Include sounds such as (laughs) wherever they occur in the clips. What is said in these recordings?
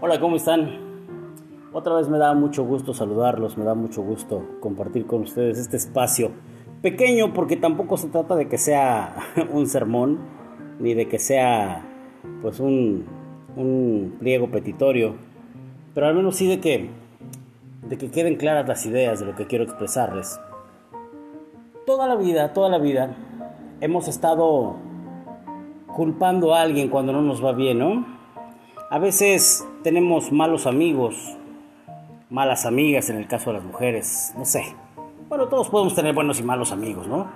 Hola, ¿cómo están? Otra vez me da mucho gusto saludarlos, me da mucho gusto compartir con ustedes este espacio pequeño porque tampoco se trata de que sea (laughs) un sermón ni de que sea pues un, un pliego petitorio, pero al menos sí de que, de que queden claras las ideas de lo que quiero expresarles. Toda la vida, toda la vida hemos estado culpando a alguien cuando no nos va bien, ¿no? A veces tenemos malos amigos, malas amigas en el caso de las mujeres, no sé. Bueno, todos podemos tener buenos y malos amigos, ¿no?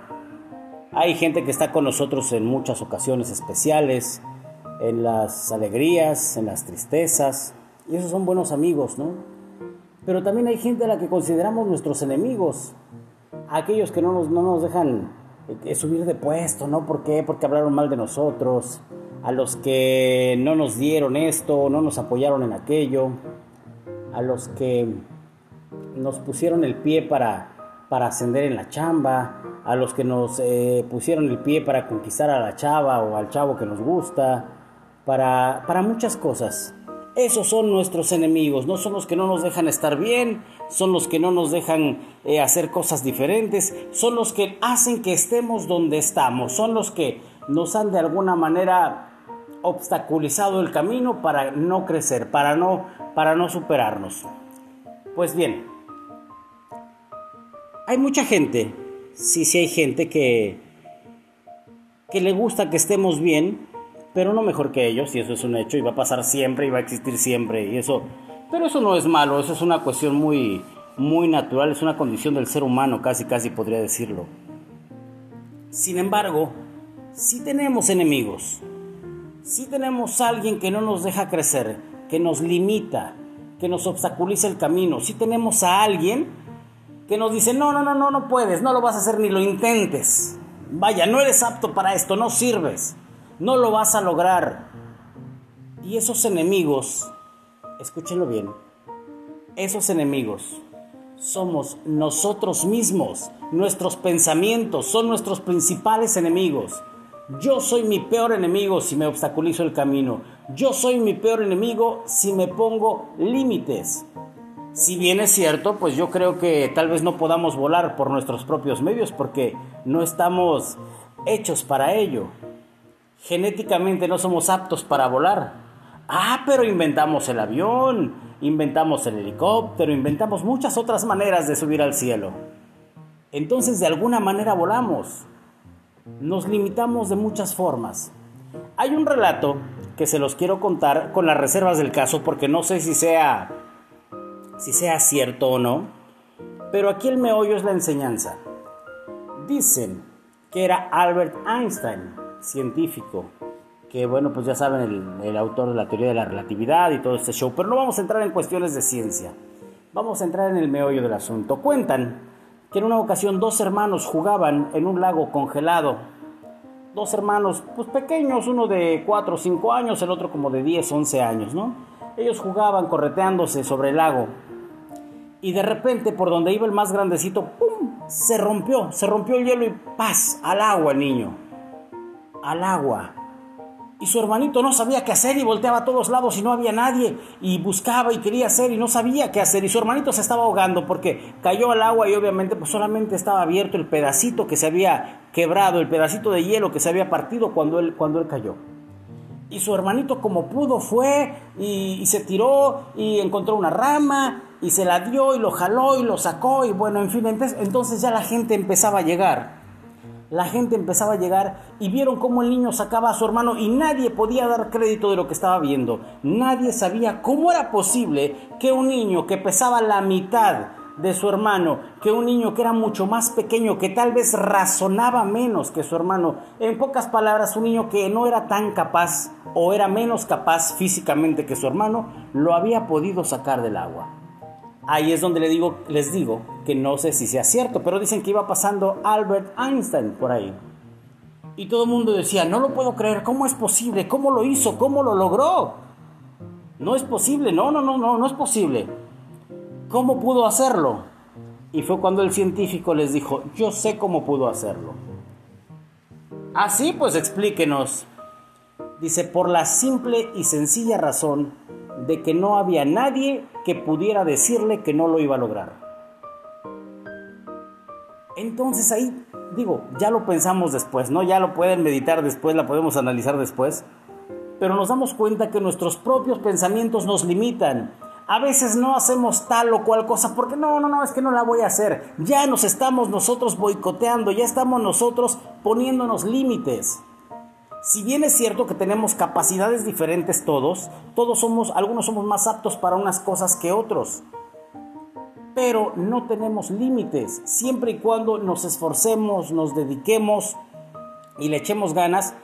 Hay gente que está con nosotros en muchas ocasiones especiales, en las alegrías, en las tristezas, y esos son buenos amigos, ¿no? Pero también hay gente a la que consideramos nuestros enemigos, aquellos que no nos, no nos dejan eh, subir de puesto, ¿no? ¿Por qué? Porque hablaron mal de nosotros, a los que no nos dieron esto, no nos apoyaron en aquello, a los que nos pusieron el pie para, para ascender en la chamba, a los que nos eh, pusieron el pie para conquistar a la chava o al chavo que nos gusta, para, para muchas cosas. Esos son nuestros enemigos, no son los que no nos dejan estar bien, son los que no nos dejan eh, hacer cosas diferentes, son los que hacen que estemos donde estamos, son los que nos han de alguna manera obstaculizado el camino para no crecer, para no, para no superarnos. Pues bien, hay mucha gente, sí, sí hay gente que, que le gusta que estemos bien, pero no mejor que ellos, y eso es un hecho, y va a pasar siempre, y va a existir siempre, y eso, pero eso no es malo, eso es una cuestión muy, muy natural, es una condición del ser humano, casi, casi podría decirlo. Sin embargo, si tenemos enemigos, si tenemos a alguien que no nos deja crecer, que nos limita, que nos obstaculiza el camino, si tenemos a alguien que nos dice, no, no, no, no, no puedes, no lo vas a hacer ni lo intentes. Vaya, no eres apto para esto, no sirves, no lo vas a lograr. Y esos enemigos, escúchenlo bien, esos enemigos somos nosotros mismos, nuestros pensamientos son nuestros principales enemigos. Yo soy mi peor enemigo si me obstaculizo el camino. Yo soy mi peor enemigo si me pongo límites. Si bien es cierto, pues yo creo que tal vez no podamos volar por nuestros propios medios porque no estamos hechos para ello. Genéticamente no somos aptos para volar. Ah, pero inventamos el avión, inventamos el helicóptero, inventamos muchas otras maneras de subir al cielo. Entonces de alguna manera volamos. Nos limitamos de muchas formas. Hay un relato que se los quiero contar con las reservas del caso porque no sé si sea si sea cierto o no, pero aquí el meollo es la enseñanza. Dicen que era Albert Einstein, científico, que bueno, pues ya saben, el, el, autor de la teoría de la relatividad y todo este show, pero no vamos a entrar en cuestiones de ciencia, vamos a entrar en el meollo del asunto. Cuentan que en una ocasión dos hermanos jugaban en un lago congelado. Dos hermanos, pues pequeños, uno de 4 o 5 años, el otro como de 10, 11 años, ¿no? Ellos jugaban correteándose sobre el lago. Y de repente, por donde iba el más grandecito, ¡pum! Se rompió, se rompió el hielo y ¡paz! Al agua, niño. Al agua y su hermanito no sabía qué hacer y volteaba a todos lados y no había nadie. Y buscaba y quería hacer y no sabía qué hacer. Y su hermanito se estaba ahogando porque cayó al agua y obviamente pues solamente estaba abierto el pedacito que se había quebrado, el pedacito de hielo que se había partido cuando él, cuando él cayó. Y su hermanito como pudo fue y, se tiró y encontró una rama y se la dio y lo jaló y lo sacó y bueno, en fin, entonces, entonces ya la gente empezaba a llegar la gente empezaba a llegar y vieron cómo el niño sacaba a su hermano y nadie podía dar crédito de lo que estaba viendo. Nadie sabía cómo era posible que un niño que pesaba la mitad de su hermano, que un niño que era mucho más pequeño, que tal vez razonaba menos que su hermano, en pocas palabras, un niño que no era tan capaz o era menos capaz físicamente que su hermano, lo había podido sacar del agua. Ahí es donde les digo, que no sé si sea cierto, pero dicen que iba pasando Albert Einstein por ahí. Y todo el mundo decía, no lo puedo creer, ¿cómo es posible? ¿Cómo lo hizo? ¿Cómo lo logró? No es posible, no, no, no, no, no es posible. ¿Cómo pudo hacerlo? Y fue cuando el científico les dijo, yo sé cómo pudo hacerlo. Así pues explíquenos. Dice, por la simple y sencilla razón de que no había nadie que pudiera decirle que no lo iba a lograr. Entonces ahí, digo, ya lo pensamos después, ¿no? Ya lo pueden meditar después, la podemos analizar después, pero nos damos cuenta que nuestros propios pensamientos nos limitan. A veces no hacemos tal o cual cosa porque no, no, no, es que no la voy a hacer. Ya nos estamos nosotros boicoteando, ya estamos nosotros poniéndonos límites. Si bien es cierto que tenemos capacidades diferentes todos, todos somos, algunos somos más aptos para unas cosas que otros. Pero no tenemos límites, siempre y cuando nos esforcemos, nos dediquemos y le echemos ganas,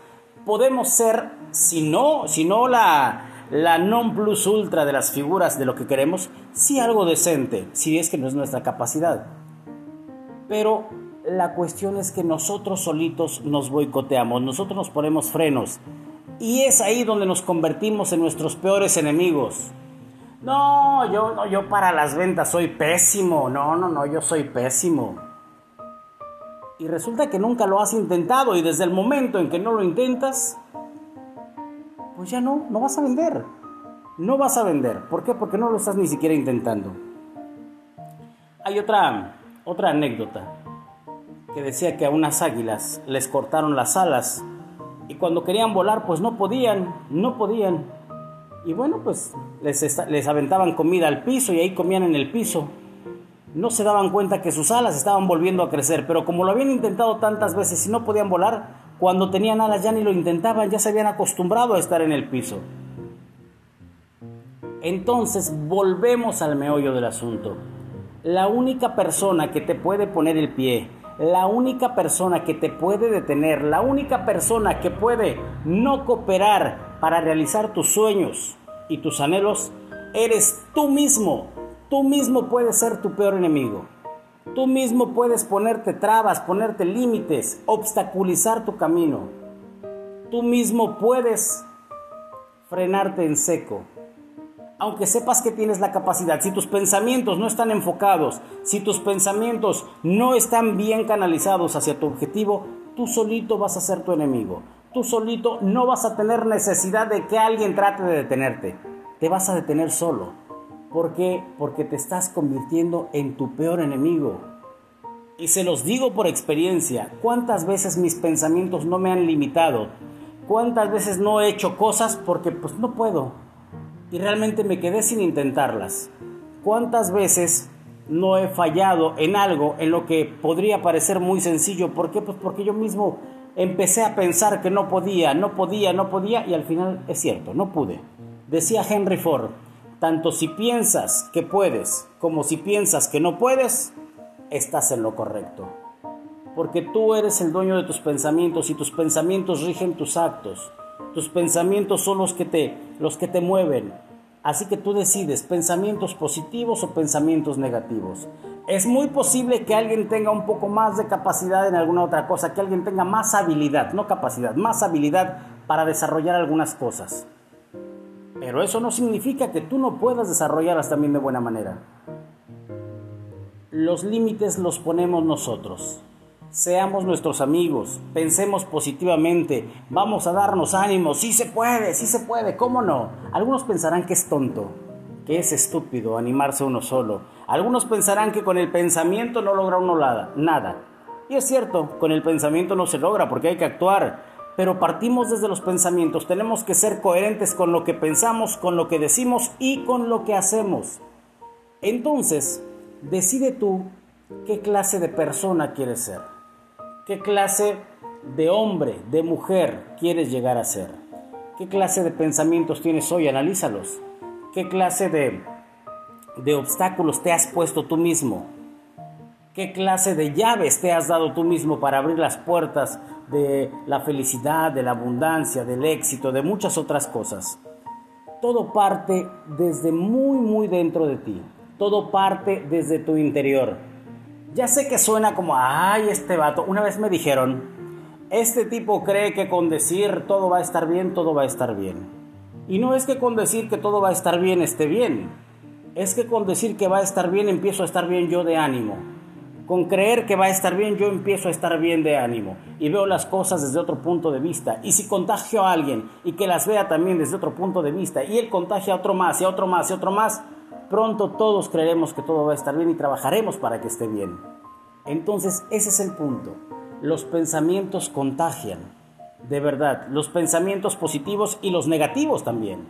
podemos ser, si no, si no la, la non plus ultra de las figuras de lo que queremos, sí algo decente, si es que no es nuestra capacidad. Pero la cuestión es que nosotros solitos nos boicoteamos, nosotros nos ponemos frenos. Y es ahí donde nos convertimos en nuestros peores enemigos. No, yo, no, yo para las ventas soy pésimo. No, no, no, yo soy pésimo. Y resulta que nunca lo has intentado y desde el momento en que no lo intentas, pues ya no, no vas a vender. No vas a vender. ¿Por qué? Porque no lo estás ni siquiera intentando. Hay otra, otra anécdota que decía que a unas águilas les cortaron las alas y cuando querían volar pues no podían, no podían. Y bueno, pues les, les aventaban comida al piso y ahí comían en el piso. No se daban cuenta que sus alas estaban volviendo a crecer, pero como lo habían intentado tantas veces y no podían volar, cuando tenían alas ya ni lo intentaban, ya se habían acostumbrado a estar en el piso. Entonces volvemos al meollo del asunto. La única persona que te puede poner el pie, la única persona que te puede detener, la única persona que puede no cooperar para realizar tus sueños y tus anhelos, eres tú mismo. Tú mismo puedes ser tu peor enemigo. Tú mismo puedes ponerte trabas, ponerte límites, obstaculizar tu camino. Tú mismo puedes frenarte en seco aunque sepas que tienes la capacidad, si tus pensamientos no están enfocados, si tus pensamientos no están bien canalizados hacia tu objetivo, tú solito vas a ser tu enemigo. Tú solito no vas a tener necesidad de que alguien trate de detenerte. Te vas a detener solo. ¿Por qué? Porque te estás convirtiendo en tu peor enemigo. Y se los digo por experiencia, cuántas veces mis pensamientos no me han limitado, cuántas veces no he hecho cosas porque pues no puedo, y realmente me quedé sin intentarlas. ¿Cuántas veces no he fallado en algo en lo que podría parecer muy sencillo? ¿Por qué? Pues porque yo mismo empecé a pensar que no podía, no podía, no podía y al final es cierto, no pude. Decía Henry Ford, tanto si piensas que puedes como si piensas que no puedes, estás en lo correcto. Porque tú eres el dueño de tus pensamientos y tus pensamientos rigen tus actos. Tus pensamientos son los que te, los que te mueven. Así que tú decides pensamientos positivos o pensamientos negativos. Es muy posible que alguien tenga un poco más de capacidad en alguna otra cosa, que alguien tenga más habilidad, no capacidad, más habilidad para desarrollar algunas cosas. Pero eso no significa que tú no puedas desarrollarlas también de buena manera. Los límites los ponemos nosotros. Seamos nuestros amigos, pensemos positivamente, vamos a darnos ánimo, sí se puede, sí se puede, ¿cómo no? Algunos pensarán que es tonto, que es estúpido animarse uno solo. Algunos pensarán que con el pensamiento no logra uno nada. Y es cierto, con el pensamiento no se logra porque hay que actuar. Pero partimos desde los pensamientos, tenemos que ser coherentes con lo que pensamos, con lo que decimos y con lo que hacemos. Entonces, decide tú qué clase de persona quieres ser. ¿Qué clase de hombre, de mujer quieres llegar a ser? ¿Qué clase de pensamientos tienes hoy? Analízalos. ¿Qué clase de, de obstáculos te has puesto tú mismo? ¿Qué clase de llaves te has dado tú mismo para abrir las puertas de la felicidad, de la abundancia, del éxito, de muchas otras cosas? Todo parte desde muy, muy dentro de ti. Todo parte desde tu interior. Ya sé que suena como, ay, este vato. Una vez me dijeron, este tipo cree que con decir todo va a estar bien, todo va a estar bien. Y no es que con decir que todo va a estar bien esté bien. Es que con decir que va a estar bien empiezo a estar bien yo de ánimo. con creer que va a estar bien, yo empiezo a estar bien de ánimo y veo las cosas desde otro punto de vista. Y si contagio a alguien y que las vea también desde otro punto de vista y él contagia a otro más y a otro más y a otro más, pronto todos creeremos que todo va a estar bien y trabajaremos para que esté bien. Entonces ese es el punto. Los pensamientos contagian. De verdad, los pensamientos positivos y los negativos también.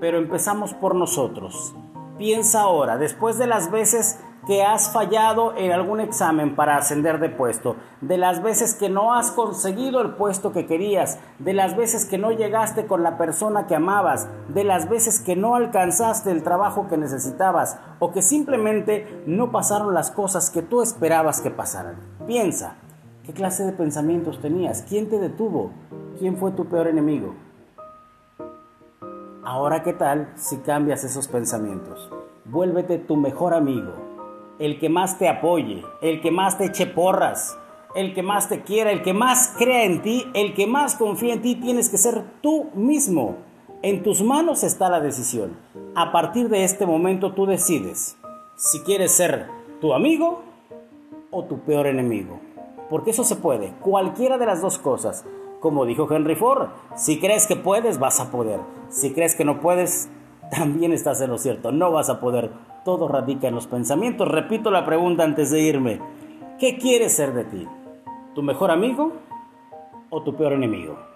Pero empezamos por nosotros. Piensa ahora, después de las veces que has fallado en algún examen para ascender de puesto, de las veces que no has conseguido el puesto que querías, de las veces que no llegaste con la persona que amabas, de las veces que no alcanzaste el trabajo que necesitabas o que simplemente no pasaron las cosas que tú esperabas que pasaran. Piensa, ¿qué clase de pensamientos tenías? ¿Quién te detuvo? ¿Quién fue tu peor enemigo? Ahora, ¿qué tal si cambias esos pensamientos? Vuélvete tu mejor amigo el que más te apoye, el que más te eche porras, el que más te quiera, el que más crea en ti, el que más confía en ti, tienes que ser tú mismo. En tus manos está la decisión. A partir de este momento tú decides si quieres ser tu amigo o tu peor enemigo. Porque eso se puede, cualquiera de las dos cosas. Como dijo Henry Ford, si crees que puedes, vas a poder. Si crees que no puedes, (laughs) también estás en lo cierto, no vas a poder. Todo radica en los pensamientos. Repito la pregunta antes de irme. ¿Qué quieres ser de ti? ¿Tu mejor amigo o tu peor enemigo?